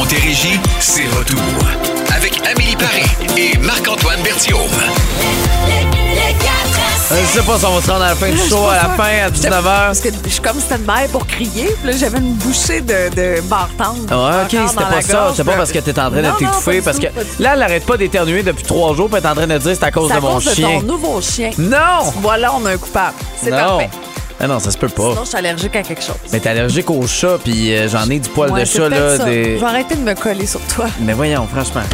Montérégie, c'est retour. Avec Amélie Paris et Marc-Antoine Berthiaume. Euh, Je sais pas si on va se rendre à la fin du show, à la fin, à 19h. Parce que je suis comme stand-by pour crier. Puis là, j'avais une bouchée de, de bartende. Ouais, ok, c'était pas ça. C'était pas parce que t'étais en train de t'étouffer. Parce que là, elle arrête pas d'éternuer depuis trois jours, puis elle est en train de dire c'est à cause C'est à de mon cause de chien. ton nouveau chien. Non! Voilà, on a un coupable. C'est Non. parfait. Ah non, ça se peut pas. Sinon, je suis allergique à quelque chose. Mais t'es allergique au chat, puis euh, j'en ai du poil Ouais, de c'est chat, peut-être là. ça. Des... Je vais arrêter de me coller sur toi. Mais voyons, franchement.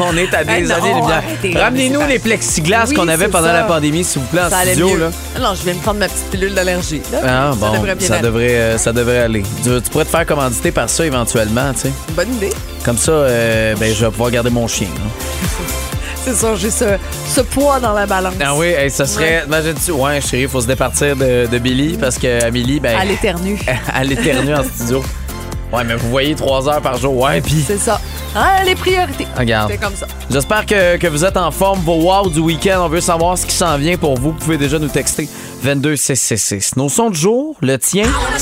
On est à des non, années-lumière. arrêtez, Ramenez-nous c'est les plexiglas Oui, qu'on avait c'est pendant ça. la pandémie, s'il vous plaît, en Ça allait studio. mieux. Là. Non, je viens de prendre ma petite pilule d'allergie. là. Ah, ça bon, devrait bien ça aller. devrait, euh, ça devrait aller. Tu, tu pourrais te faire commanditer par ça éventuellement, tu sais. Bonne idée. Comme ça, euh, ben, je vais pouvoir garder mon chien. là. C'est ça, j'ai ce, ce poids dans la balance. Ah oui, hey, ça serait. Imagine-tu, ouais, chérie, il faut se départir de, de Billy parce que Amélie, ben. À l'éternue. elle éternue en studio. Ouais, mais vous voyez trois heures par jour. Ouais, puis. C'est ça. Ah, les priorités. Regarde. C'est comme ça. J'espère que, que vous êtes en forme. Vos wow du week-end, on veut savoir ce qui s'en vient pour vous. Vous pouvez déjà nous texter 22666. Nos sons de jour, le tien. Ah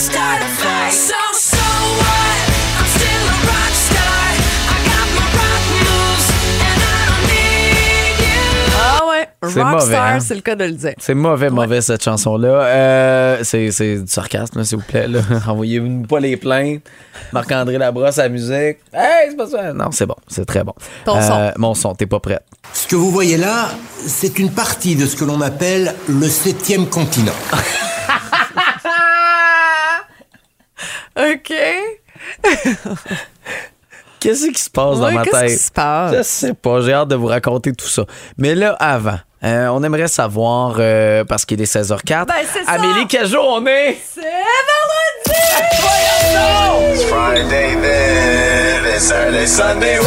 Rockstar, hein? c'est le cas de le dire. C'est mauvais, mauvais cette chanson-là. Euh, c'est, c'est du sarcasme, s'il vous plaît. Envoyez-nous pas les plaintes. Marc-André Labrosse à la musique. Hey, c'est pas ça. Non, c'est bon, c'est très bon. Ton son. Mon son, t'es pas prête. Ce que vous voyez là, c'est une partie de ce que l'on appelle le septième continent. OK. Qu'est-ce qui se passe dans ma qu'est-ce tête? qui se passe? Je sais pas, j'ai hâte de vous raconter tout ça. Mais là, avant, euh, on aimerait savoir, euh, parce qu'il est 16h04, Ben, c'est ça. Amélie, quel jour on est? C'est vendredi! Friday then, it's Saturday, Sunday, what?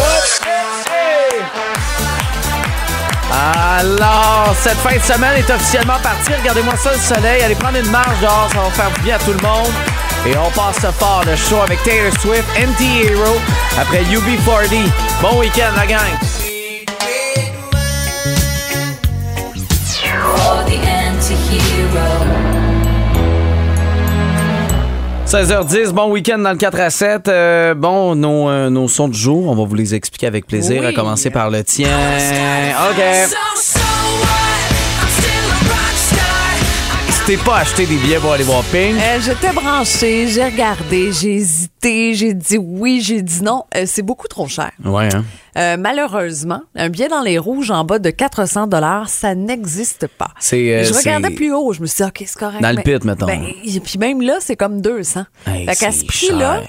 Alors, cette fin de semaine est officiellement partie. Regardez-moi ça, le soleil. Allez prendre une marche dehors, ça va faire du bien à tout le monde. Et on passe fort le show avec Taylor Swift, Anti-Hero, après UB40. Bon week-end, la gang! 16h10, bon week-end dans le 4 à 7. Euh, bon, nos, euh, nos sons du jour, on va vous les expliquer avec plaisir, Oui. à commencer par le tien. OK. T'es pas acheté des billets pour aller voir Pink, Euh, J'étais branchée, j'ai regardé, j'ai hésité, j'ai dit oui, j'ai dit non. Euh, c'est beaucoup trop cher. ouais, hein? Euh, malheureusement, un billet dans les rouges en bas de 400 dollars, ça n'existe pas. Euh, je regardais plus haut, je me suis dit, OK, c'est correct. Dans le pit, mettons. ben, et puis même là, c'est comme 200. Hey, fait qu'à ce prix-là.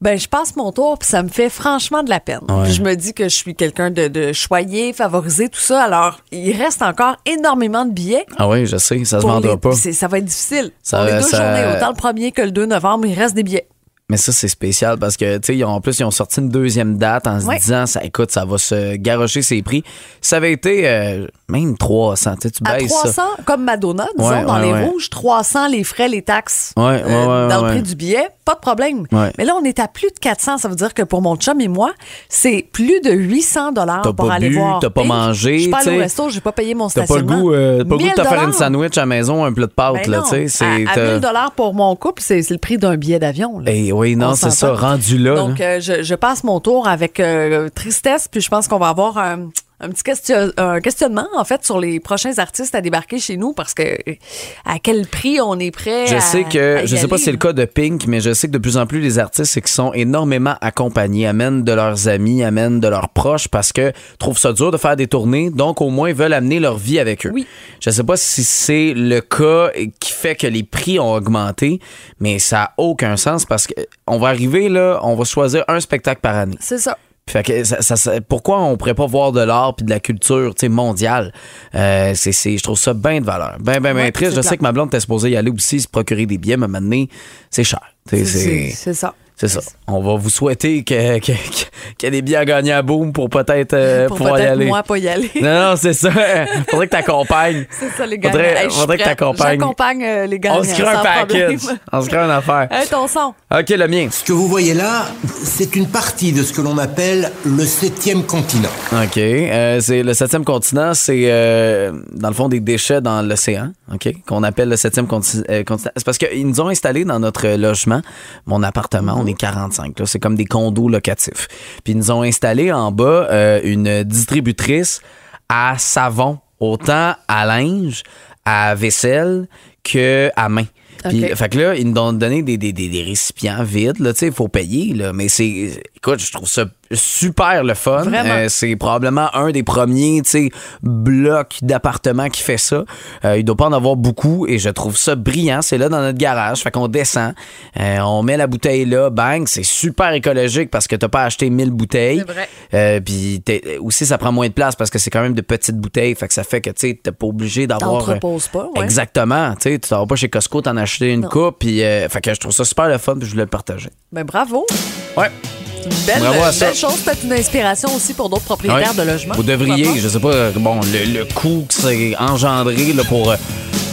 Ben, je passe mon tour, puis ça me fait franchement de la peine. Ouais. Je me dis que je suis quelqu'un de, de choyé, favorisé, tout ça. Alors, il reste encore énormément de billets. Ah oui, je sais, ça se vendra les- pas. Ça va être difficile. Ça- Pour les deux ça- journées, autant le 1er que le 2 novembre, il reste des billets. Mais ça, c'est spécial parce que, tu sais, en plus, ils ont sorti une deuxième date en se Ouais. disant, ça, écoute, ça va se garocher ses prix. Ça avait été euh, même 300. Tu sais, tu À baisses 300, ça. comme Madonna, disons, Ouais, dans ouais, les rouges, 300, les frais, les taxes ouais, dans le prix du billet, pas de problème. Mais là, on est à plus de 400. Ça veut dire que pour mon chum et moi, c'est plus de 800 dollars T'as pour pas aller bu, voir. t'as pas mangé, Je suis pas allée tu au resto, j'ai pas payé mon T'as pas le stationnement. goût, euh, pas le goût de te 1000 faire une sandwich à la maison, un plat de pâtes, Ben là, tu sais. c'est, à, à t'as- 1000 dollars pour mon couple, c'est c'est le prix d'un billet d'avion. là. Eh oui, non, On c'est ça, rendu là. Donc, là. euh, je, je passe mon tour avec euh, tristesse, puis je pense qu'on va avoir un, un petit question, un questionnement, en fait, sur les prochains artistes à débarquer chez nous, parce que à quel prix on est prêt Je à- sais que, à je sais pas si c'est le cas de Pink, mais je sais que de plus en plus les artistes, qu'ils sont énormément accompagnés, amènent de leurs amis, amènent de leurs proches parce que trouvent ça dur de faire des tournées, donc au moins veulent amener leur vie avec eux. Oui. Je sais pas si c'est le cas qui fait que les prix ont augmenté, mais ça a aucun sens parce que on va arriver là, on va choisir un spectacle par année. C'est ça. Fait que ça- ça- pourquoi on pourrait pas voir de l'art puis de la culture mondiale? Euh, c'est, c'est- je trouve ça bien de valeur. Ben, ben, ben Ouais, triste. Je clair. sais que ma blonde était supposée y aller aussi, se procurer des billets, mais maintenant, c'est cher. C'est C'est, c'est ça. C'est ça. On va vous souhaiter que, que- que qu'il y a des billets à gagner à Boom pour peut-être euh, Pour pouvoir y peut-être aller. moi pas y aller. Non, non, c'est ça. Faudrait que t'accompagnes. C'est ça, les gars. Faudrait, Hey, faudrait que t'accompagnes. J'accompagne euh, les gars. On se crée un package. On se crée une affaire. Hey, ton son. OK, le mien. Ce que vous voyez là, c'est une partie de ce que l'on appelle le septième continent. OK. Euh, c'est le septième continent, c'est euh, dans le fond des déchets dans l'océan, OK, qu'on appelle le septième conti- euh, continent. C'est parce qu'ils nous ont installé dans notre logement, mon appartement, on est 45, là, c'est comme des condos locatifs. Puis ils nous ont installé en bas euh, une distributrice à savon, autant à linge, à vaisselle que à main. Puis, fait que là, ils nous ont donné des, des, des, des récipients vides, là, tu sais, il faut payer, là, mais c'est, écoute, je trouve ça super le fun. Euh, c'est probablement un des premiers, blocs d'appartements qui fait ça. Euh, il doit pas en avoir beaucoup et je trouve ça brillant. C'est là dans notre garage, fait qu'on descend, euh, on met la bouteille là, bang, c'est super écologique parce que t'as pas acheté 1000 bouteilles. C'est vrai. Euh, puis aussi, ça prend moins de place parce que c'est quand même de petites bouteilles, fait que ça fait que, tu t'es pas obligé d'avoir... Pas, ouais. Exactement. Tu t'en vas pas chez Costco, t'en as acheté une Non. coupe, puis fait que je trouve ça super le fun, puis je voulais le partager. Ben bravo. Ouais. C'est une belle, Bravo à une ça. belle chose. Peut-être une inspiration aussi pour d'autres propriétaires Ouais. de logements. Vous devriez, je sais pas, bon, le, le coût que c'est engendré là, pour, euh,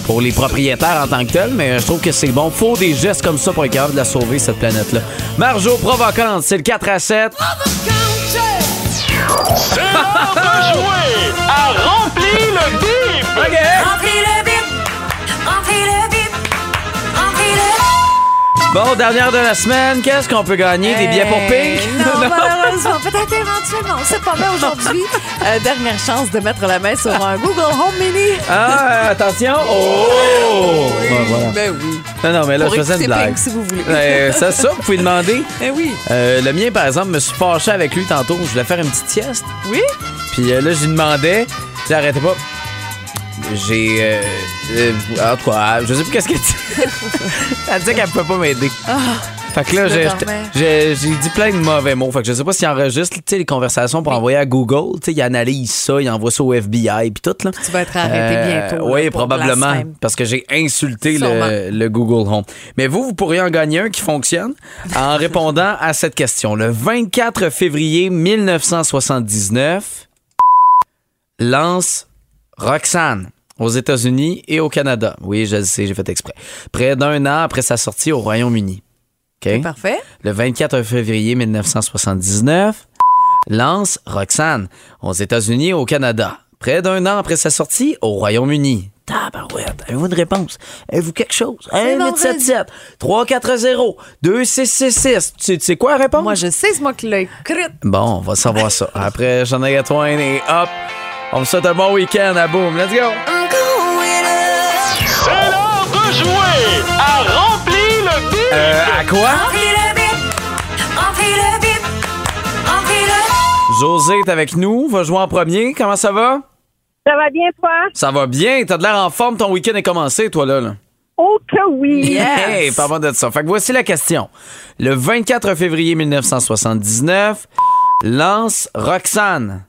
pour les propriétaires en tant que tel, mais je trouve que c'est bon. Faut des gestes comme ça pour être capable de la sauver, cette planète-là. Marjo Provocante, c'est le 4 à 7. C'est l'heure de jouer à Remplir le bip! Bon, dernière de la semaine, qu'est-ce qu'on peut gagner? Des billets pour Pink? Euh, Non, malheureusement. Peut-être éventuellement. C'est pas bien aujourd'hui. Euh, dernière chance de mettre la main sur un Google Home Mini. Ah, attention! Oh! Bon, voilà. Ben oui. Non, non, mais là, Pour je faisais une blague. Pink, si vous voulez. Euh, c'est ça, vous pouvez demander. Ben oui. Euh, le mien, par exemple, me suis fâché avec lui tantôt. Je voulais faire une petite sieste. Oui? Puis euh, là, je lui demandais. Il arrêtait pas. J'ai. Euh, euh, en tout cas, je sais plus qu'est-ce qu'elle dit. Elle disait qu'elle pouvait pas m'aider. Fait que là, j'ai- dit plein de mauvais mots. Fait que je sais pas s'il enregistre les conversations pour envoyer à Google. Tu sais, il analyse ça, il envoie ça au FBI puis tout. Là. Tu vas être arrêté bientôt, là, Oui, probablement. Parce que j'ai insulté le, le Google Home. Mais vous, vous pourriez en gagner un qui fonctionne en répondant à cette question. Le 24 février 1979, lance Roxanne aux États-Unis et au Canada. Oui, je le sais, j'ai fait exprès. Près d'un an après sa sortie au Royaume-Uni. OK? Parfait. Le 24 février 1979, lance Roxanne aux États-Unis et au Canada. Près d'un an après sa sortie au Royaume-Uni. Tabarouette, avez-vous une réponse? Avez-vous quelque chose? 1 877 340 2666 Tu sais quoi la réponse? Moi, je sais, c'est moi qui l'ai écrite. Bon, on va savoir ça. Après Shania Twain et hop, on vous souhaite un bon week-end à Boom. Let's go! C'est l'heure de jouer à Remplir le bip! Euh, à quoi? Remplis le bip, remplis le bip, remplis le José est avec nous, va jouer en premier. Comment ça va? Ça va bien, toi? Ça va bien, t'as de l'air en forme, ton week-end est commencé, toi là. là. Oh que oui! Hey, parle de ça. Fait que voici la question. Le 24 février 1979, lance Roxane.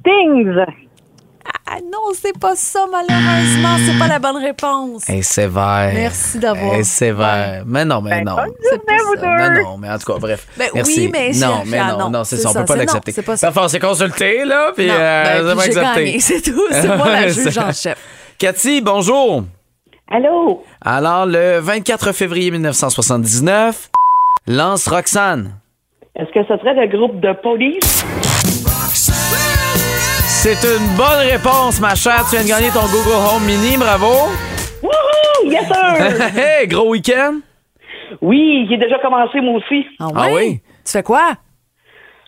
Stings! Ah non, c'est pas ça, malheureusement. C'est pas la bonne réponse. Hey, sévère. Merci d'avoir- Hey, sévère. Mais non, mais Ben, non. C'est pas vous ça. Non, non, mais en tout cas, bref. Ben Merci. oui, mais Non, mais non, non, non, c'est c'est ça, on ça, peut pas c'est- l'accepter. c'est pas ça. Parfois, on s'est consulté, là, puis Non, euh, ben, c'est puis accepté. c'est tout. C'est moi la juge en chef. Cathy, bonjour. Allô? Alors, le 24 février 1979, lance Roxane. Est-ce que ce serait le groupe de police? C'est une bonne réponse, ma chère. Tu viens de gagner ton Google Home Mini, bravo. Wouhou! Yes, sir! hey, gros week-end? oui, j'ai déjà commencé, moi aussi. Ah? Ah oui? Tu fais quoi?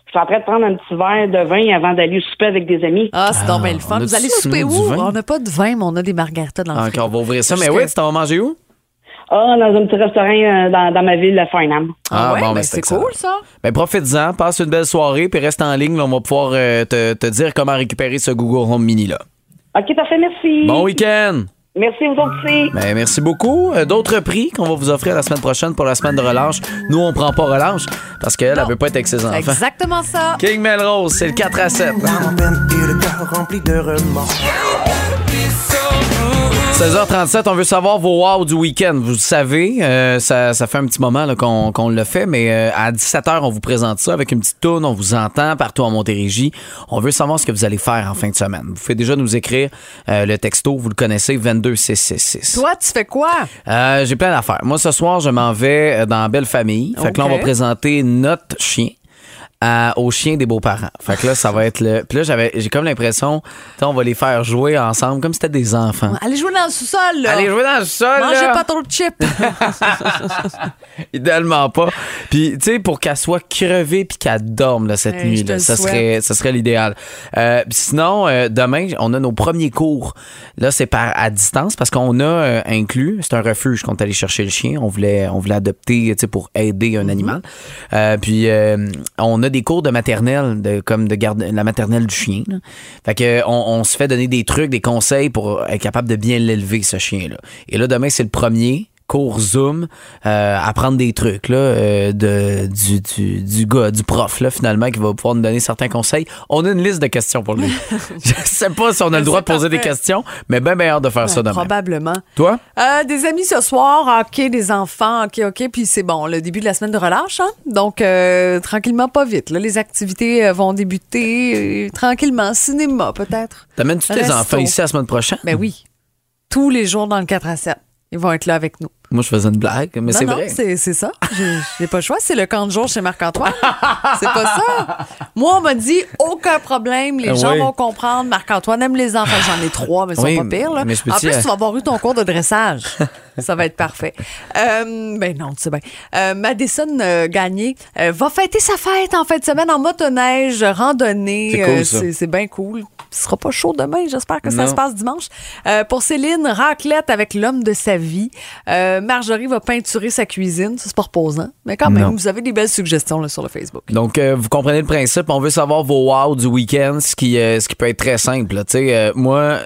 Je suis en train de prendre un petit verre de vin avant d'aller souper avec des amis. Ah, c'est donc bien le fun. Vous allez souper où? On n'a pas de vin, mais on a des margaritas dans le Ah, frigo. on va ouvrir ça. Mais oui, tu t'en vas manger où? Ah, dans un petit restaurant euh, dans, dans ma ville, la Farnham. Ah, ouais, bon, ben, ben, c'est excellent. cool, ça. Ben, profites-en, passe une belle soirée, puis reste en ligne. là, on va pouvoir euh, te, te dire comment récupérer ce Google Home Mini-là. OK, parfait, merci. Bon week-end! Merci, vous autres aussi. Ben, merci beaucoup. Euh, D'autres prix qu'on va vous offrir la semaine prochaine pour la semaine de relâche. Nous, on prend pas relâche parce qu'elle, elle veut pas être avec ses enfants. Exactement ça. King Melrose, c'est le 4 à 7. 16h37, on veut savoir vos wow du week-end. Vous le savez, euh, ça, ça fait un petit moment là, qu'on qu'on le fait, mais euh, à 17h, on vous présente ça avec une petite tourne. On vous entend partout en Montérégie. On veut savoir ce que vous allez faire en fin de semaine. Vous pouvez déjà nous écrire euh, le texto, vous le connaissez, 22666. Toi, tu fais quoi? Euh, J'ai plein d'affaires. Moi, ce soir, je m'en vais dans Belle Famille. Fait que là, on va présenter notre chien. À- au chien des beaux-parents. Fait que là, ça va être le. Puis là, j'avais, j'ai comme l'impression, tu sais, on va les faire jouer ensemble comme si c'était des enfants. Allez jouer dans le sous-sol, là. Allez jouer dans le sol. Mangez là. pas trop de chips. Idéalement pas. Puis, tu sais, pour qu'elle soit crevée puis qu'elle dorme là, cette Hey, nuit, là, ça, serait, ça serait l'idéal. Euh, sinon, euh, demain, on a nos premiers cours. Là, c'est par à distance parce qu'on a euh, inclus, c'est un refuge qu'on est allé chercher le chien. On voulait, on voulait adopter, tu sais, pour aider un animal. Euh, puis, on a des cours de maternelle, de, comme de garde, la maternelle du chien. Fait que, on, on se fait donner des trucs, des conseils pour être capable de bien l'élever, ce chien-là. Et là, demain, c'est le premier cours Zoom, euh, apprendre des trucs là, euh, de, du, du, du gars, du prof là, finalement, qui va pouvoir nous donner certains conseils. On a une liste de questions pour lui. Je sais pas si on a le droit de poser des questions, mais bien, bien hâte de faire ça demain. Probablement. Toi? Euh, des amis ce soir, ok, des enfants, ok, ok, puis c'est bon, le début de la semaine de relâche, hein? donc tranquillement, pas vite. Là, les activités vont débuter tranquillement, cinéma peut-être. T'amènes-tu tes enfants ici la semaine prochaine? Ben oui, tous les jours dans le 4 à 7, ils vont être là avec nous. Moi, je faisais une blague, mais c'est non, vrai. c'est ça. J'ai- J'ai pas le choix. C'est le camp de jour chez Marc-Antoine. c'est pas ça. Moi, on m'a dit aucun problème. Les Ah gens oui. vont comprendre. Marc-Antoine aime les enfants. J'en ai trois, mais ils sont Oui, pas pires. Là. mais en plus, tu vas avoir eu ton cours de dressage. ça va être parfait. Euh, ben non, tu sais bien. Euh, Madison euh, Gagné euh, va fêter sa fête en fin de semaine en motoneige, randonnée. C'est cool, Euh, bien cool. Ce sera pas chaud demain. J'espère que ça se passe dimanche. Euh, pour Céline, raclette avec l'homme de sa vie. Euh, Marjorie va peinturer sa cuisine. Ça, c'est pas reposant. Mais quand même, Non. vous avez des belles suggestions là, sur le Facebook. Donc, euh, vous comprenez le principe. On veut savoir vos du week-end, ce qui, euh, ce qui peut être très simple. là. Euh, moi,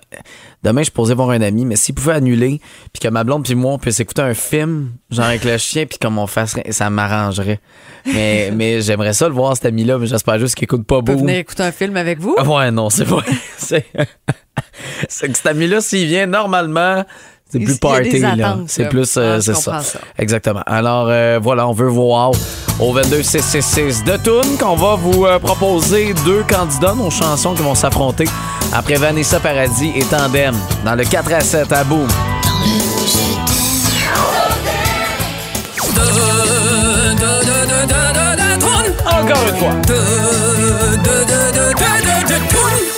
demain, je posais voir un ami, mais s'il pouvait annuler, puis que ma blonde puis moi, on puisse écouter un film, genre avec le chien, puis comme on fasse, ça m'arrangerait. Mais, mais j'aimerais ça le voir, cet ami-là, mais j'espère juste qu'il écoute pas beau. venir écouter un film avec vous? Ah Ouais, non, c'est vrai. c'est que cet ami-là, s'il vient normalement, c'est plus party. là. C'est plus, euh, Ah, c'est ça. Exactement. Alors, euh, voilà, on veut voir au 22666 de Toon qu'on va vous euh, proposer deux candidats, nos chansons qui vont s'affronter après Vanessa Paradis et Tandem dans le 4 à 7 à Boom. Encore une fois.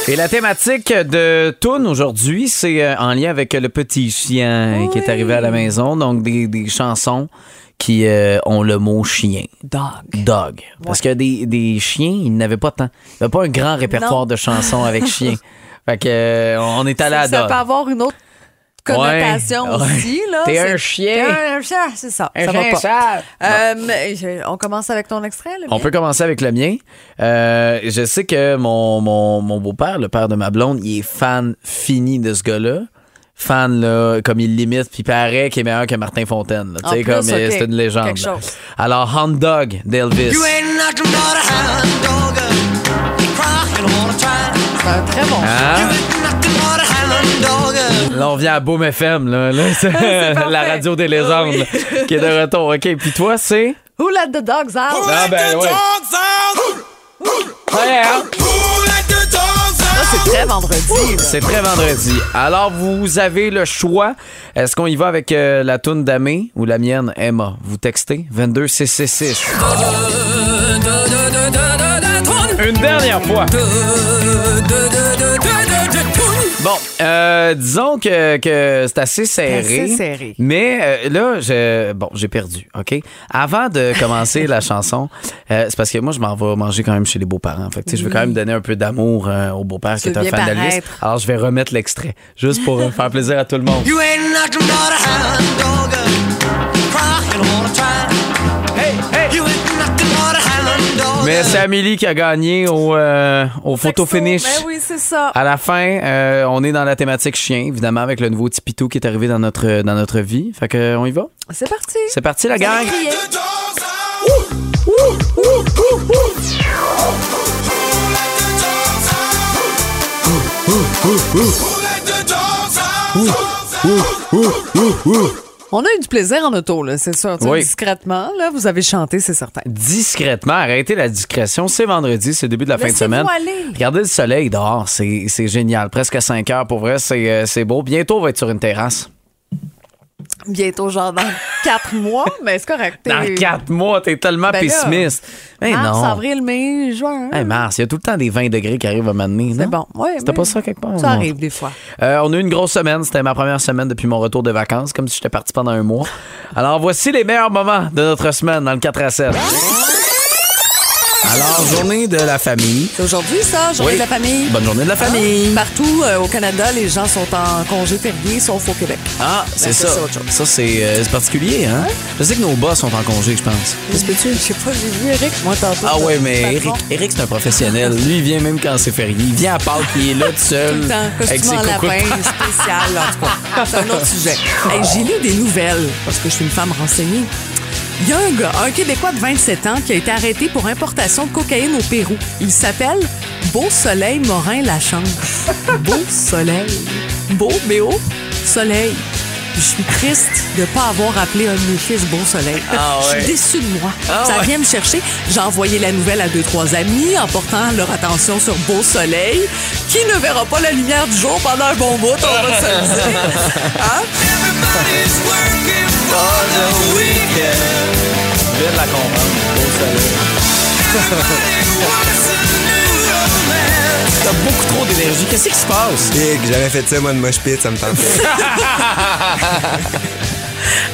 Et la thématique de Toon aujourd'hui, c'est euh, en lien avec le petit chien qui est arrivé à la maison. Donc, des, des chansons qui euh, ont le mot chien. Dog. Dog. Parce que des, des chiens, ils n'avaient pas tant. Il n'y avait pas un grand répertoire Non. de chansons avec chien. Fait que, euh, on est allé à Ça Dog. peut avoir une autre connotation Ouais, ouais. aussi. là. T'es C'est- un chien. T'es un chien, c'est ça. Un ça chien va pas. Euh, je- on commence avec ton extrait, le On mien? peut commencer avec le mien. Euh, je sais que mon, mon, mon beau-père, le père de ma blonde, il est fan fini de ce gars-là. Fan, là, comme il l'imite, puis il paraît qu'il est meilleur que Martin Fontaine. là. Tu sais, plus, comme euh, ok. c'est une légende. Quelque là. chose. Alors, Hound Dog d'Elvis. C'est un très bon Hein? Là, on vient à Boom FM, là. Là, c'est la parfait. radio des légendes, là, qui est de retour. OK, puis toi, c'est... Who let the dogs out? Ah, ben, ouais. Ouais, hein? Ça, c'est très vendredi. C'est très vendredi. Alors, vous avez le choix. Est-ce qu'on y va avec euh, la toune d'Amé ou la mienne, Emma? Vous textez 22666. Une dernière fois. Bon, euh, disons que, que c'est assez serré. assez serré. Mais euh, là, je, bon, j'ai perdu, OK? Avant de commencer la chanson, euh, c'est parce que moi, je m'en vais manger quand même chez les beaux-parents. Fait que, sais, je veux quand même donner un peu d'amour euh, au beau-père qui est un fan paraître. Alors, je vais remettre l'extrait, juste pour euh, faire plaisir à tout le monde. Hey, hey! Mais c'est Amélie qui a gagné au, euh, au photo finish. Ben oui, c'est ça. À la fin, euh, on est dans la thématique chien, évidemment, avec le nouveau Tipito qui est arrivé dans notre, dans notre vie. Fait que, on y va? C'est parti. C'est parti, la gang! On a eu du plaisir en auto, là, c'est sûr. Oui. Discrètement, là, vous avez chanté, c'est certain. Discrètement, arrêtez la discrétion. C'est vendredi, c'est le début de la fin de semaine. aller. Regardez le soleil dehors, c'est génial. Presque 5 heures pour vrai, c'est euh, c'est beau. Bientôt, on va être sur une terrasse. Bientôt, genre dans quatre mois, mais c'est correct. Dans 4 mois, t'es tellement Ben pessimiste. Mais non. avril, mai, juin. Hey, Mars, il y a tout le temps des 20 degrés qui arrivent à m'amener. c'est bon. Ouais, C'était pas ça quelque part? Ça arrive des fois. Euh, on a eu une grosse semaine. C'était ma première semaine depuis mon retour de vacances, comme si j'étais parti pendant un mois. Alors, voici les meilleurs moments de notre semaine dans le 4 à 7. Alors, journée de la famille. C'est aujourd'hui, ça, journée Oui. de la famille. Bonne journée de la famille. Partout euh, au Canada, les gens sont en congé férié, sauf au Québec. Ah, c'est Ben, ça. ça, c'est chose. Ça, c'est euh, particulier, hein? Je sais que nos boss sont en congé, je pense. Qu'est-ce que tu Je sais pas, j'ai vu Eric, moi, tantôt. Ah ouais, mais. Eric, Eric c'est un professionnel. Lui, il vient même quand c'est férié. Il vient à Pâques, il est là tout seul. Tout le temps, avec ses lapin, spécial, en tout cas. C'est un autre sujet. Hey, J'ai lu des nouvelles, parce que je suis une femme renseignée. Il y a un gars, un Québécois de 27 ans, qui a été arrêté pour importation de cocaïne au Pérou. Il s'appelle Beau Soleil Morin Lachance. Beau Soleil. Beau, B-O, Soleil. Je suis triste de ne pas avoir appelé un de mes fils Beau Soleil. Ah Je suis déçue de moi. Ah Ça ouais. vient me chercher. J'ai envoyé la nouvelle à deux, trois amis en portant leur attention sur Beau Soleil, qui ne verra pas la lumière du jour pendant un bon bout, on va se le dire. Hein? Je viens de la comprendre. Beau soleil. T'as beaucoup trop d'énergie. Qu'est-ce qui se passe? Big, j'avais fait ça, moi, de moche pit, ça me tentait.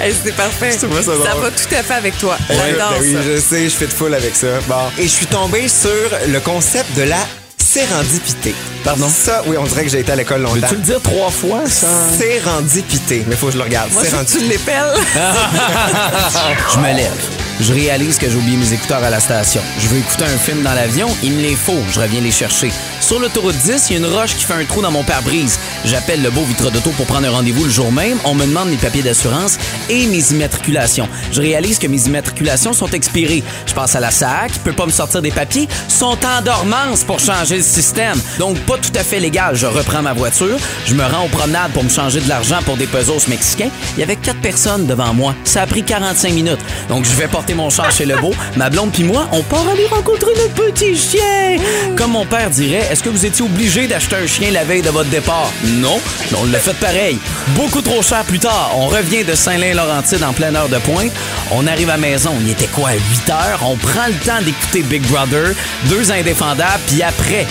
Hey, c'est parfait. Ça va tout à fait avec toi. Ouais, J'adore ben oui, ça. je sais, je fais de full avec ça. Bon. Et je suis tombé sur le concept de la sérendipité. Pardon? Ça, oui, on dirait que j'ai été à l'école longtemps. Veux-tu le dire trois fois, ça? Sérendipité. Mais faut que je le regarde. Moi, que tu Sérendipité. l'épelles. Je me lève. Je réalise que j'ai oublié mes écouteurs à la station. Je veux écouter un film dans l'avion, il me les faut, je reviens les chercher. Sur l'autoroute 10, il y a une roche qui fait un trou dans mon pare-brise. J'appelle le beau vitre d'auto pour prendre un rendez-vous le jour même. On me demande mes papiers d'assurance et mes immatriculations. Je réalise que mes immatriculations sont expirées. Je passe à la SAC, peut pas me sortir des papiers, sont en dormance pour changer le système. Donc pas tout à fait légal. Je reprends ma voiture, je me rends aux promenades pour me changer de l'argent pour des pesos mexicains. Il y avait quatre personnes devant moi. Ça a pris 45 minutes. Donc je vais mon char chez Lebeau. Ma blonde puis moi, on part aller rencontrer notre petit chien. Comme mon père dirait, est-ce que vous étiez obligé d'acheter un chien la veille de votre départ? Non, mais on l'a fait pareil. Beaucoup trop cher plus tard. On revient de Saint-Lin-Laurentide en pleine heure de pointe. On arrive à la maison, il était quoi, 8 heures? On prend le temps d'écouter Big Brother, deux indéfendables, puis après,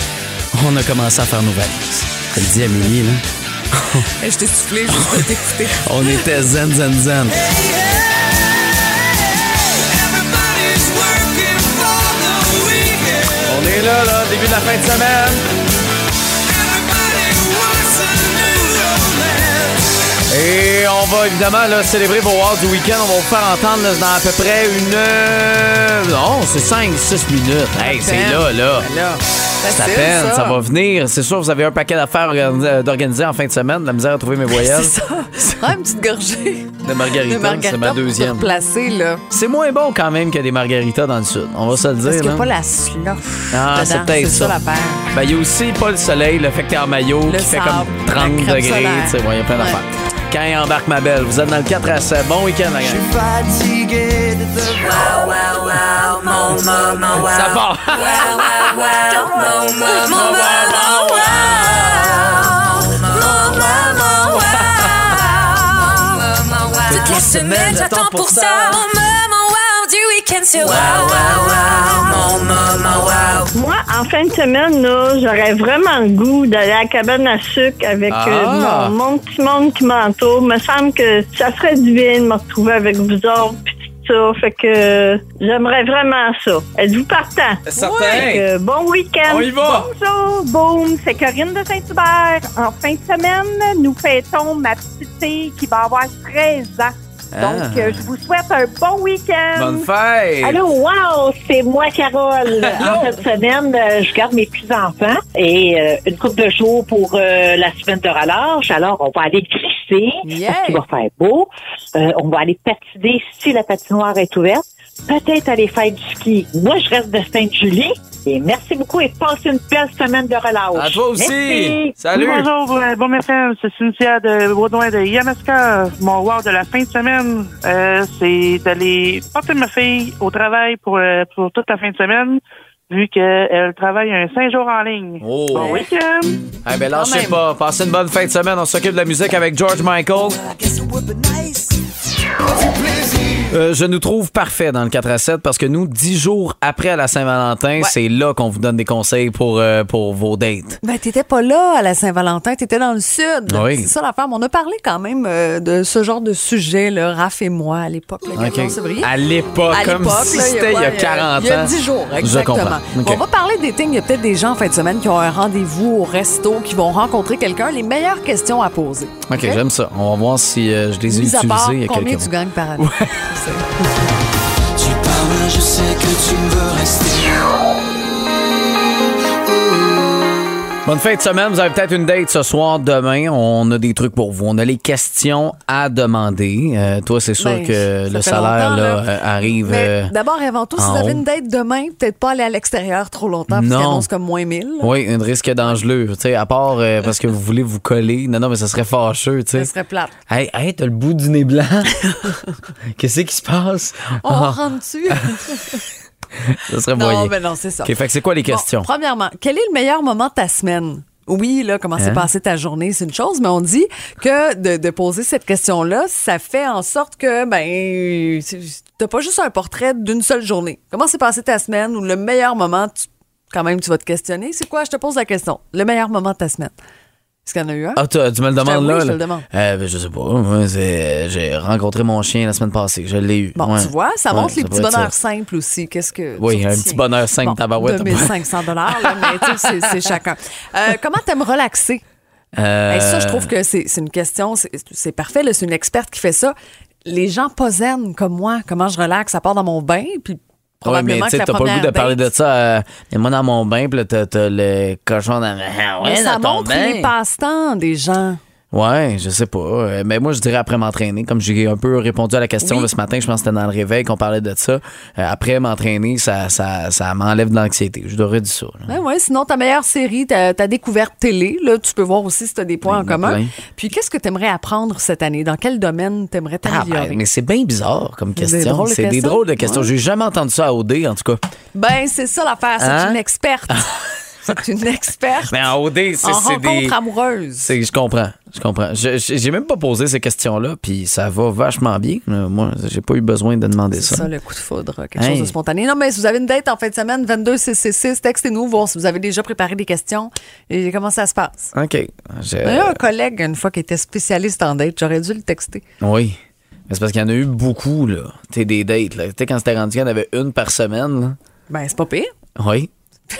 on a commencé à faire nos valises. Je le dis Amélie, là. Je t'ai soufflé pour t'écouter. On était zen, zen, zen. Début de la fin de semaine. Et on va évidemment là, célébrer vos heures du week-end. On va vous faire entendre là, dans à peu près une. Non, c'est 5-6 minutes. Hey, c'est là, là. Ben là, Facile, peine, ça. ça. va venir. C'est sûr, vous avez un paquet d'affaires organi- d'organiser en fin de semaine. La misère à trouver mes voyages. C'est ça. Prends une petite gorgée De margarita, c'est ma deuxième. là. C'est moins bon quand même que des margaritas dans le sud. On va se le dire. Parce qu'il n'y a pas la slush Ah, c'est peut-être ça. ça. Ben, il y a aussi pas le soleil, le fait que t'es en maillot, Le qui fait comme la 30 crème degrés. ouais, il y a plein Ouais. d'affaires. Quand il embarque ma belle, vous êtes dans le 4 à 7. Bon week-end, la gang. Ça part. Toute la semaine, j'attends pour ça. Mon moment wow du week-end sur wow, wow, wow. Mon moment wow. Moi, en fin de semaine, là, j'aurais vraiment le goût d'aller à la cabane à sucre avec Ah! euh, mon, mon petit monde qui m'entoure. me semble que ça serait divin de me retrouver avec vous autres, puis ça. Fait que euh, j'aimerais vraiment ça. Êtes-vous partant? Certain. Fait que, bon week-end. On y va. Bonjour, boum, c'est Corinne de Saint-Hubert. En fin de semaine, nous fêtons ma petite fille qui va avoir 13 ans. Donc, Ah. euh, je vous souhaite un bon week-end. Bonne fête. Allô, wow, c'est moi, Carole. En cette semaine, euh, je garde mes petits-enfants et euh, une couple de jours pour euh, la semaine de relâche. Alors, on va aller glisser Yeah. parce qu'il va faire beau. Euh, on va aller patiner si la patinoire est ouverte. Peut-être aller faire du ski. Moi, je reste de Sainte-Julie. Et merci beaucoup et passez une belle semaine de relâche. À toi aussi. Merci. Salut. Oui, bonjour, euh, bon matin, c'est Cynthia de Baudouin de Yamaska. Mon wow de la fin de semaine, euh, c'est d'aller porter ma fille au travail pour, euh, pour toute la fin de semaine, vu qu'elle travaille un cinq jours en ligne. Oh. Bon week-end! Eh ben là, je sais même. pas. Passez une bonne fin de semaine. On s'occupe de la musique avec George Michael. Euh, je nous trouve parfait dans le 4 à 7 parce que nous, dix jours après la Saint-Valentin, c'est là qu'on vous donne des conseils pour, euh, pour vos dates. Ben, t'étais pas là à la Saint-Valentin, t'étais dans le sud. Oui. C'est ça l'affaire. Mais On a parlé quand même euh, de ce genre de sujet, là, Raph et moi, à l'époque, le 14 février. À l'époque, À comme l'époque, si c'était il y a 40 ans. Il y a 10 jours, Je exactement. comprends. On va parler des things. Il y a peut-être des gens en fin de semaine qui ont un rendez-vous au resto, qui vont rencontrer quelqu'un. Les meilleures questions à poser. OK, j'aime ça. On va voir si euh, je les ai Mis à utilisées part, il y a combien tu gagnes par année? Tu parles, je sais que tu veux rester. Bonne fin de semaine. Vous avez peut-être une date ce soir, demain. On a des trucs pour vous. On a les questions à demander. Euh, toi, c'est sûr Ben, que le salaire là, là. euh, arrive. Euh, d'abord et avant tout, si vous avez une date demain, peut-être pas aller à l'extérieur trop longtemps, parce qu'il annonce comme moins 1000. là. Oui, un risque d'engelure, tu sais, à part euh, parce que vous voulez vous coller. Non, non, mais ça serait fâcheux. Ça serait plate. Hey, hey, t'as le bout du nez blanc. Qu'est-ce qui se passe? On Ah, rentre dessus. ça serait non, moyen. mais non, c'est ça. OK, fait que c'est quoi les Bon, questions? premièrement, quel est le meilleur moment de ta semaine? Oui, là, comment s'est Hein? passée ta journée, c'est une chose, mais on dit que de, de poser cette question-là, ça fait en sorte que, ben, t'as pas juste un portrait d'une seule journée. Comment s'est passée ta semaine ou le meilleur moment, tu- quand même, tu vas te questionner? C'est quoi? Je te pose la question. Le meilleur moment de ta semaine. Est-ce qu'il y en a eu un? Ah, tu, tu me le demandes là? je te là? le demande. Euh, ben, je sais pas. J'ai rencontré mon chien la semaine passée. Je l'ai eu. Bon, Ouais. tu vois, ça Ouais, montre les petits bonheurs ça. simples aussi. Qu'est-ce que. Oui, un petit bonheur simple, Bon, tabarouette. 2500 dollars, mais c'est- chacun. Euh, comment t'aimes relaxer? Euh, ça, je trouve que c'est une question, c'est- parfait. là, C'est une experte qui fait ça. Les gens pas zen comme moi, comment je relaxe, à part dans mon bain, puis Ouais, mais probablement tu sais, t'as pas le goût de parler de ça. euh, mais moi, dans mon bain, puis t'as le cochon dans ah ouais, mais ça dans ton montre bain. les passe-temps des gens. Ouais, je sais pas. Euh, Mais moi, je dirais après m'entraîner. Comme j'ai un peu répondu à la question Oui. là, ce matin, je pense que c'était dans le réveil qu'on parlait de ça. Euh, après m'entraîner, ça, ça, ça m'enlève de l'anxiété. Je devrais dire ça. là. Ouais, ouais, sinon, ta meilleure série, ta, ta découverte télé, là, tu peux voir aussi si tu as des points en Il y en a commun. plein. Puis, qu'est-ce que tu aimerais apprendre cette année? Dans quel domaine tu aimerais Ah, t'améliorer? ben, mais c'est bien bizarre comme question. C'est des drôles de questions. Ouais. J'ai jamais entendu ça à OD, en tout cas. Ben, c'est ça l'affaire, c'est Hein? une experte. c'est une experte Mais en OD, c'est en c'est rencontre des. amoureuse. c'est- Je comprends, je comprends. Je- je- J'ai même pas posé ces questions-là, puis ça va vachement bien. Moi, j'ai pas eu besoin de demander C'est ça. ça, le coup de foudre, quelque Hey. chose de spontané. Non, mais si vous avez une date en fin de semaine, 22 666, textez-nous, voir si vous avez déjà préparé des questions et comment ça se passe. OK. Il y a un collègue, une fois, qui était spécialiste en date, j'aurais dû le texter. Oui. Mais c'est parce qu'il y en a eu beaucoup, là. Tu sais, des dates, là. Tu sais, quand c'était rendu qu'il y en avait une par semaine, là. Ben, c'est pas pire. Oui.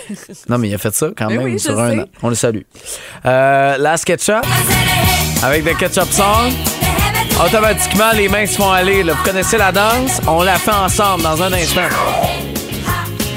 non, mais il a fait ça quand Mais même oui, sur un an. On le salue. Euh, la SketchUp, avec le Ketchup Song. Automatiquement, les mains se font aller. là. Vous connaissez la danse? On la fait ensemble dans un instant.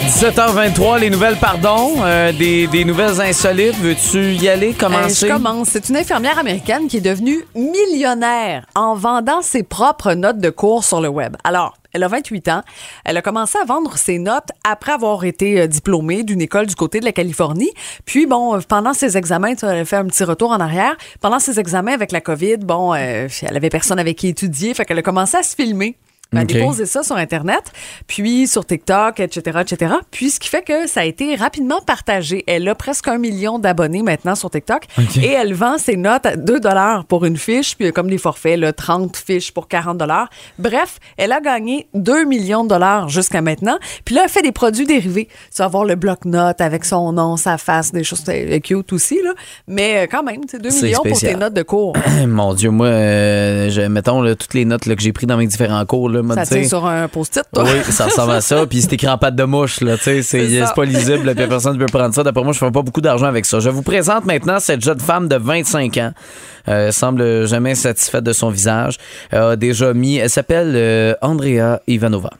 17h23, les nouvelles, pardon, euh, des, des nouvelles insolites. Veux-tu y aller, Euh, commencer? je commence. C'est une infirmière américaine qui est devenue millionnaire en vendant ses propres notes de cours sur le web. Alors, elle a 28 ans. Elle a commencé à vendre ses notes après avoir été euh, diplômée d'une école du côté de la Californie. Puis, bon, pendant ses examens, elle a fait un petit retour en arrière. Pendant ses examens avec la COVID, bon, euh, elle avait personne avec qui étudier. Fait qu'elle a commencé à se filmer. Elle a OK. déposé ça sur Internet, puis sur TikTok, etc., etc. Puis ce qui fait que ça a été rapidement partagé. Elle a presque un million d'abonnés maintenant sur TikTok OK. et elle vend ses notes à 2 dollars pour une fiche, puis comme des forfaits, là, 30 fiches pour 40 dollars. Bref, elle a gagné 2 millions de dollars jusqu'à maintenant. Puis là, elle fait des produits dérivés. Tu vas avoir le bloc-notes avec son nom, sa face, des choses cute aussi, là. Mais euh, quand même, c'est 2 C'est millions pour tes notes de cours. Mon Dieu, moi, euh, je- mettons là, toutes les notes là, que j'ai prises dans mes différents cours. Là, Ça tient sur un post-it, toi. Oui, ça ressemble à ça. Puis c'est écrit en pâte de mouche, là. Tu sais, c'est C'est pas lisible, puis personne ne peut prendre ça. D'après moi, je fais pas beaucoup d'argent avec ça. Je vous présente maintenant cette jeune femme de 25 ans. Euh, semble jamais satisfaite de son visage. Elle a déjà mis. Elle s'appelle euh, Andrea Ivanova.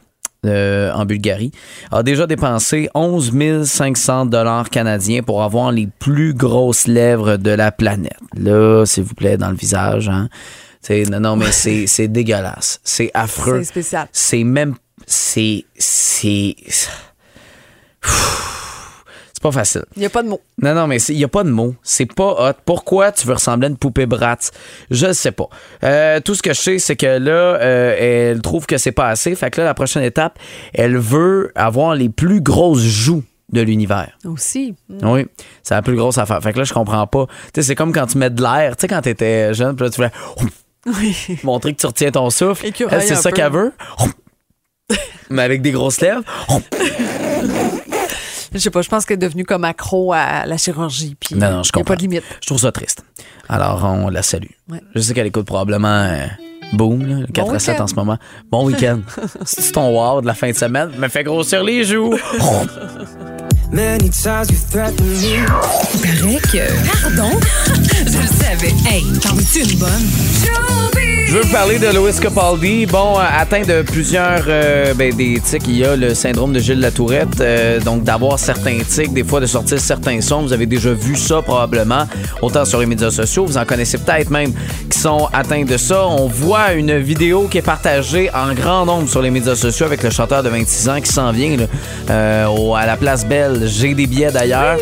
euh, en Bulgarie, a déjà dépensé 11 500 dollars canadiens pour avoir les plus grosses lèvres de la planète. Là, s'il vous plaît, dans le visage. Hein. C'est- non, non, mais c'est c'est dégueulasse. C'est affreux. C'est spécial. C'est même. C'est. C'est. pas facile. Il n'y a pas de mots. Non, non, mais il n'y a pas de mots. C'est pas hot. Pourquoi tu veux ressembler à une poupée Bratz? Je ne sais pas. Euh, tout ce que je sais, c'est que là, euh, elle trouve que c'est pas assez. Fait que là, la prochaine étape, elle veut avoir les plus grosses joues de l'univers. Aussi. Oui, c'est la plus grosse affaire. Fait que là, je comprends pas. Tu sais, c'est comme quand tu mets de l'air. Tu sais, quand t'étais jeune, puis là, tu voulais Oui. montrer que tu retiens ton souffle. Écureuil Elle, c'est ça qu'elle veut. Mais avec des grosses lèvres. Je sais pas, je pense qu'elle est devenue comme accro à la chirurgie. Puis Non, non, je Il n'y a comprends. pas de limite. Je trouve ça triste. Alors, on la salue. Ouais. Je sais qu'elle écoute probablement euh, Boom, là, le 4 à 7 week-end. en ce moment. Bon week-end. C'est ton wow de la fin de semaine? Me fait grossir les joues. Many times you me. Pardon? Savais. Hey, t'en veux-tu une bonne? Je veux vous parler de Louis Capaldi. Bon, euh, atteint de plusieurs euh, ben, des tics, il y a le syndrome de Gilles Latourette. euh, donc, d'avoir certains tics, des fois de sortir certains sons. Vous avez déjà vu ça probablement, autant sur les médias sociaux. Vous en connaissez peut-être même qui sont atteints de ça. On voit une vidéo qui est partagée en grand nombre sur les médias sociaux avec le chanteur de 26 ans qui s'en vient là, euh, au- à la place Belle. J'ai des billets d'ailleurs.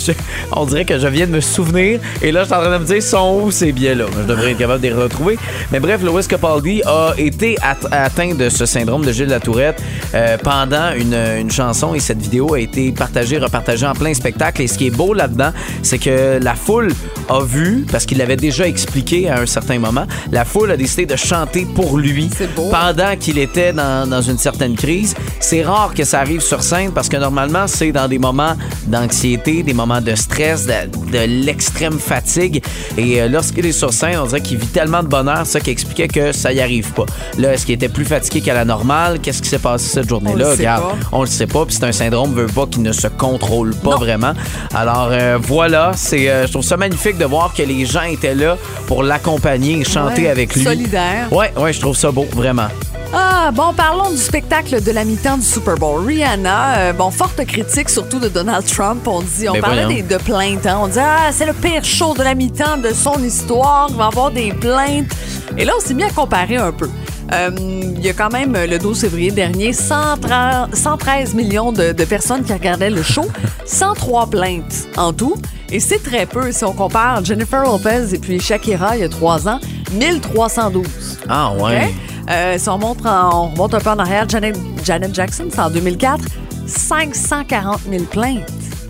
On dirait que je viens de me souvenir. Et là, je suis en train de me dire, sont où ces billets-là? Je devrais être capable de les retrouver. Mais bref, Louis Capaldi a été at- atteint de ce syndrome de Gilles Latourette euh, pendant une chanson et cette vidéo a été partagée, repartagée en plein spectacle. Et ce qui est beau là-dedans, c'est que la foule a vu, parce qu'il l'avait déjà expliqué à un certain moment, la foule a décidé de chanter pour lui pendant qu'il était dans, dans une certaine crise. C'est rare que ça arrive sur scène parce que normalement, c'est dans des moments d'anxiété, des moments de stress, de, de l'extrême fatigue. Et euh, lorsqu'il est sur scène, on dirait qu'il vit tellement de bonheur, ça qui expliquait que ça y arrive pas. Là, est-ce qu'il était plus fatigué qu'à la normale? Qu'est-ce qui s'est passé cette journée-là? Regarde, pas. on le sait pas. Puis c'est un syndrome, veut pas, qui ne se contrôle pas vraiment. Alors euh, voilà, c'est, euh, je trouve ça magnifique de voir que les gens étaient là pour l'accompagner et chanter Ouais, avec lui. solidaire. Ouais, ouais, je trouve ça beau, vraiment. Ah, bon, parlons du spectacle de la mi-temps du Super Bowl. Rihanna, euh, bon, forte critique surtout de Donald Trump. On dit, on Ben parlait des, de plaintes. hein. On dit, ah, c'est le pire show de la mi-temps de son histoire. Il va y avoir des plaintes. Et là, on s'est mis à comparer un peu. Euh, Il y a quand même, euh, le 12 février dernier, 130 113 millions de, de personnes qui regardaient le show, 103 plaintes en tout. Et c'est très peu si on compare Jennifer Lopez et puis Shakira il y a trois ans, 1312. Ah ouais. Euh, si on, montre en- on remonte un peu en arrière, Janet, Janet Jackson, c'est en 2004, 540 000 plaintes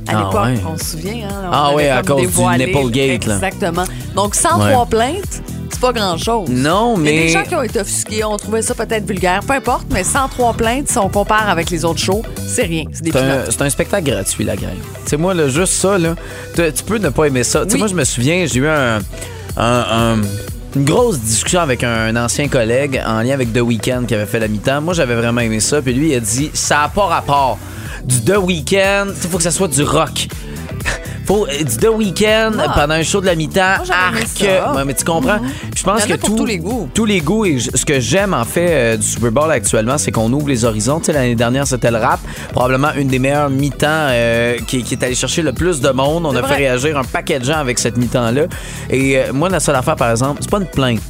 à Ah l'époque. ouais. On se souvient. Hein, Ah on avait à cause du dévoilé. Nipplegate, là. Exactement. Donc 103 Ouais. plaintes, pas grand-chose. Non, Il y a mais- des gens qui ont été offusqués, ont trouvé ça peut-être vulgaire, peu importe, mais 103 plaintes, si on compare avec les autres shows, c'est rien. C'est des un, c'est un spectacle gratuit, la gang. Tu sais, moi, là, juste ça, là, tu peux ne pas aimer ça. Tu sais, moi, je me souviens, j'ai eu un, un- un- une grosse discussion avec un ancien collègue en lien avec The Weeknd qui avait fait la mi-temps. Moi, j'avais vraiment aimé ça. Puis lui, il a dit ça n'a pas rapport. Du The Weeknd, il faut que ça soit du rock. Faut, euh, The Weeknd Ah. pendant un show de la mi-temps, arc. Ouais, mais tu comprends? Mhm. Puis Je pense que pour tout- tous les goûts. tous les goûts et ce que j'aime en fait euh, du Super Bowl actuellement, c'est qu'on ouvre les horizons. Tu sais, l'année dernière, c'était le rap, probablement une des meilleures mi-temps euh, qui, qui est allée chercher le plus de monde. On a fait réagir un paquet de gens avec cette mi-temps-là. Et euh, moi, la seule affaire, par exemple, c'est pas une plainte.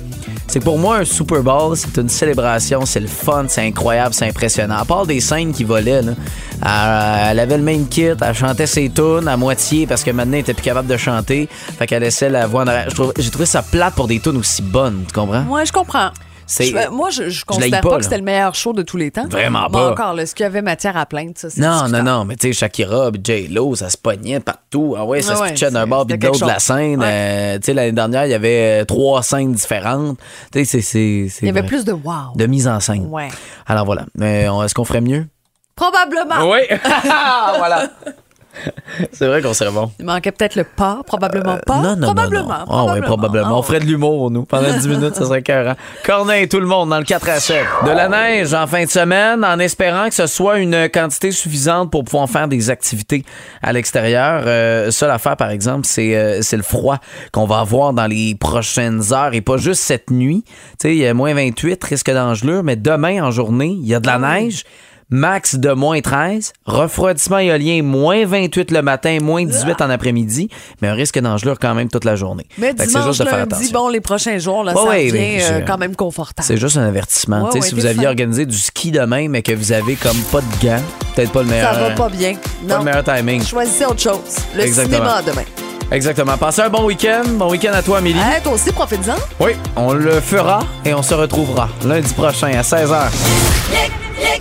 C'est pour moi, un Super Bowl, c'est une célébration, c'est le fun, c'est incroyable, c'est impressionnant. À part des scènes qui volaient, là, elle, elle avait le même kit, elle chantait ses tunes à moitié parce que maintenant, elle était plus capable de chanter. Fait qu'elle laissait la voix en arrière. J'ai trouvé ça plate pour des tunes aussi bonnes, tu comprends? Ouais, je comprends. C'est- Je- moi, je, je considère pas, que c'était le meilleur show de tous les temps. Vraiment Mais pas. encore, là, ce qu'il y avait matière à ça, c'est Non, non, non, mais tu sais, Shakira, J-Lo, ça se pognait partout. Ah ouais, ça Ah se ouais, pitchait d'un bord puis de l'autre de la scène. Euh, tu sais, l'année dernière, il y avait euh, trois scènes différentes. Tu sais, c'est- c'est. c'est Il y avait vrai. plus de wow. De mise en scène. Ouais. Alors voilà. Mais on- est-ce qu'on ferait mieux? Probablement. Oui. voilà. C'est vrai qu'on serait bon. Il manquait peut-être le pas, probablement pas. Non, non, probablement. non, non. Ah oui, probablement. On ferait de l'humour, nous. Pendant 10 minutes, ça serait écœurant. Corneille, tout le monde dans le 4 à 7. De la neige en fin de semaine, en espérant que ce soit une quantité suffisante pour pouvoir faire des activités à l'extérieur. Euh, ça, l'affaire, par exemple, c'est euh, le froid qu'on va avoir dans les prochaines heures et pas juste cette nuit. Tu sais, il y a moins 28, risque d'engelure, mais demain en journée, il y a de la neige. Max de moins 13, refroidissement éolien moins 28 le matin, moins 18 en après-midi, mais un risque d'engelure quand même toute la journée. Mais Fait que c'est dimanche, juste de faire lundi, attention. bon, les prochains jours, là, Ouais, ça ouais, devient euh, je- quand même confortable. C'est juste un avertissement. Ouais, ouais, si vous aviez fin. organisé du ski demain, mais que vous avez comme pas de gants, peut-être pas le meilleur. Ça va pas bien. Pas Non. le meilleur timing. Choisissez autre chose. Le Exactement. cinéma demain. Exactement. Passez un bon week-end. Bon week-end à toi, Amélie. Hey, toi aussi, profite-en. Oui, on le fera et on se retrouvera lundi prochain à 16h. Les